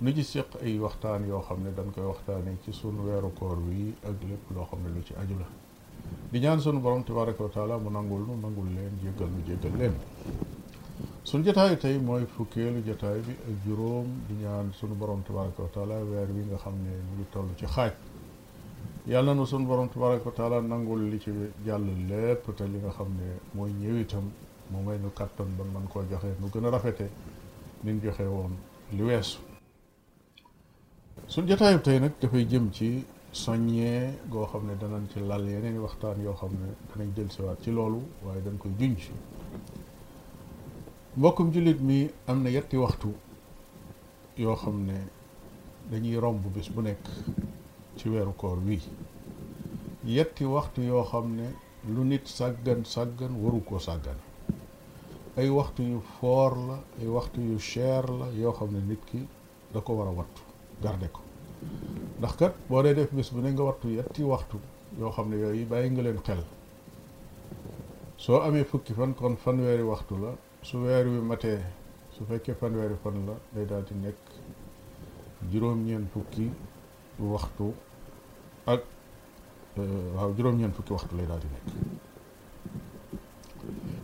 nu ci séq ay waxtaan yoo xam ne dañ koy waxtaanee ci sunu weeru koor wi ak lépp loo xam ne lu ci aju la di ñaan sunu borom tabaraka wa taala mu nangul nu nangul leen jéggal nu jéggal leen sunu jotaayu tey mooy fukkeelu jotaay bi ak juróom di ñaan sunu borom tabaraka wa taala weer wi nga xam ne mu ngi toll ci xaaj yàlla na sunu borom tabaraka wa taala nangul li ci jàll lépp te li nga xam ne mooy ñëw itam mu may nu kàttan ba man koo joxe nu gën a rafete ni ñu joxe woon li weesu suñ jotaayu tey nag dafay jëm ci soññee goo xam ne danañ ci lal yeneen i waxtaan yoo xam ne danañ dellusiwaat ci loolu waaye dañ koy junj mbokkum jullit mi am na yetti waxtu yoo xam ne dañuy romb bis bu nekk ci weeru koor wii yetti waxtu yoo xam ne lu nit sàggan sàggan waru koo sàggan ay waxtu yu foor la ay waxtu yu cher la yoo xam ne nit ki da ko war a wattu garde ko ndax kat boo dee def bis bu ne nga wattu yetti waxtu yoo xam ne yooyu bàyyi nga leen xel soo amee fukki fan kon fanweeri waxtu la su weer wi matee su fekkee fanweeri fan la day daal di nekk juróom-ñeent fukki waxtu ak euh, waaw juróom-ñeent fukki waxtu lay daal di nekk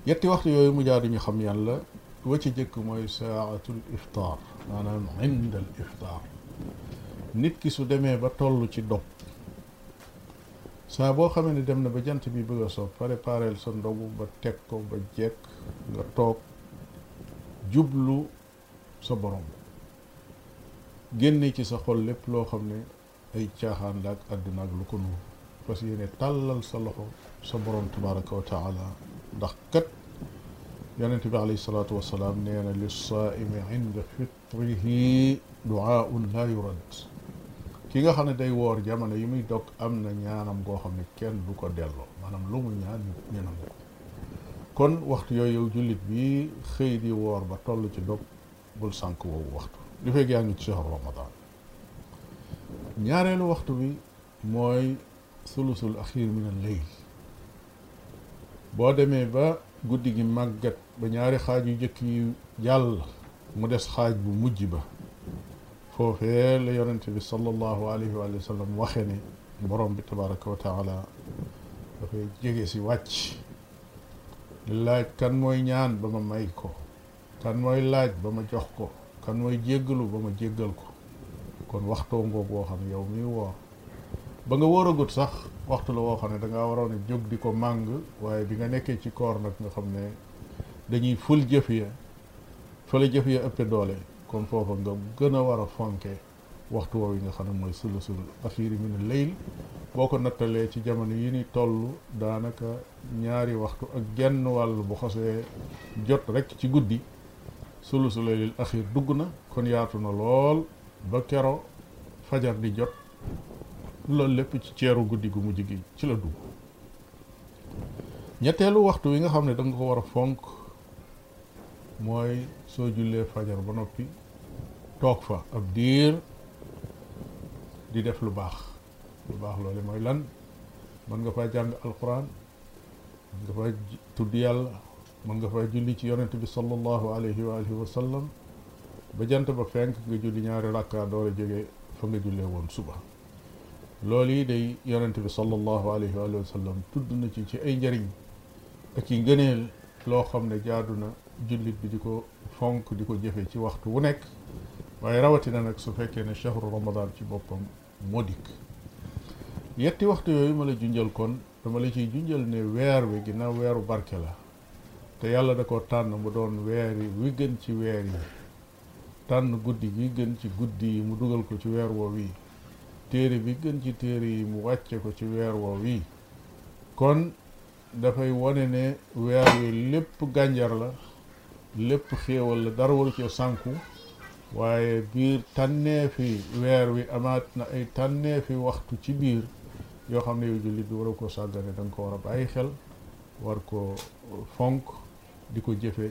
yetti waxtu yooyu mu jaar ñu xam yàlla wa ci jëkk mooy saatul iftaar maanaam indal iftaar nit ki su demee ba toll ci dog saa boo xamee ne dem na ba jant bi bëgg a soo préparel sa ndogu ba teg ko ba jekk nga toog jublu sa borom génne ci sa xol lépp loo xam ne ay caaxaan la ak àdduna ak lu ko nuur parce que yéene tàllal sa loxo sa borom tabaraka wa taala ndax kat yonente bi alayhi salaatu wasalaam nee na li saaimi inda fit ki nga xam ne day woor jamono yi muy dog am na ñaanam goo xam ne kenn du ko delloo maanaam lu mu ñaan ñu nangu ko kon waxtu yooyu yow jullit bi xëy di woor ba toll ci dog bul sànk woowu waxtu li fekk yaa ngi ci shahru ramadan ñaareelu waxtu bi mooy sulusul axiir min al layl boo demee ba guddi gi màggat ba ñaari xaaj yu jëkk yi jàll mu des xaaj bu mujj ba foofee la yonent bi sallallahu alayhi wa sallam waxe ne borom bi tabaraka wa taala dafay jege si wàcc laaj kan mooy ñaan ba ma may ko kan mooy laaj ba ma jox ko kan mooy jéggalu ba ma jéggal ko kon waxtoo ngoog woo xam ne yow miy woor ba nga wóoragut sax waxtu la woo xam ne dangaa waroon a jóg di ko màng waaye bi nga nekkee ci koor nag nga xam ne dañuy ful jëf ya fa la jëf ya ëppe doole kon foofa nga gën a war a fonke waxtu woowu yi nga xam ne mooy sulusul axiiri min al-layl boo ko nattalee ci jamono yi ni toll daanaka ñaari waxtu ak genn wàll bu xosee jot rek ci guddi sulusu laylil axiir dugg na kon yaatu na lool ba kero fajar di jot loolu lépp ci ceeru guddi gu mujj gi ci la dugg ñetteelu waxtu wi nga xam ne danga ko war a fonk mooy soo jullee fajar ba noppi toog fa ab diir di def lu baax lu baax loole mooy lan mën nga faa jàng alquran mën nga faa tudd yàlla mën nga faa julli ci yonent bi sallallahu alayhi wa alihi wa sallam ba jant ba fenk nga julli ñaari rakka door a jóge fa nga jullee woon suba loolu yi day yonent bi sallallahu alayhi wa alihi wa sallam tudd na ci ci ay njëriñ ci ngëneel loo xam ne jaadu na jullit bi di ko fonk di ko jëfe ci waxtu wu nekk waaye rawatina nag su fekkee ne chahru ramadan ci boppam moo dikk yetti waxtu yooyu ma la junjal kon dama la ciy junjal ne weer wi ginnaaw weeru barke la te yàlla da ko tànn mu doon weer yi wi gën ci weer yi tànn guddi gi gën ci guddi yi mu dugal ko ci weer woo wii téere bi gën ci téere yi mu wàcce ko ci weer woo wii kon dafay wone ne weer wi lépp gànjar la lépp xéewal la dara waru ci sànku waaye biir tànneefi weer wi amaat na ay tànneefi waxtu ci biir yoo xam ne yow jullit bi waru ko sàggane da nga ko war a bàyyi xel war ko fonk di ko jëfe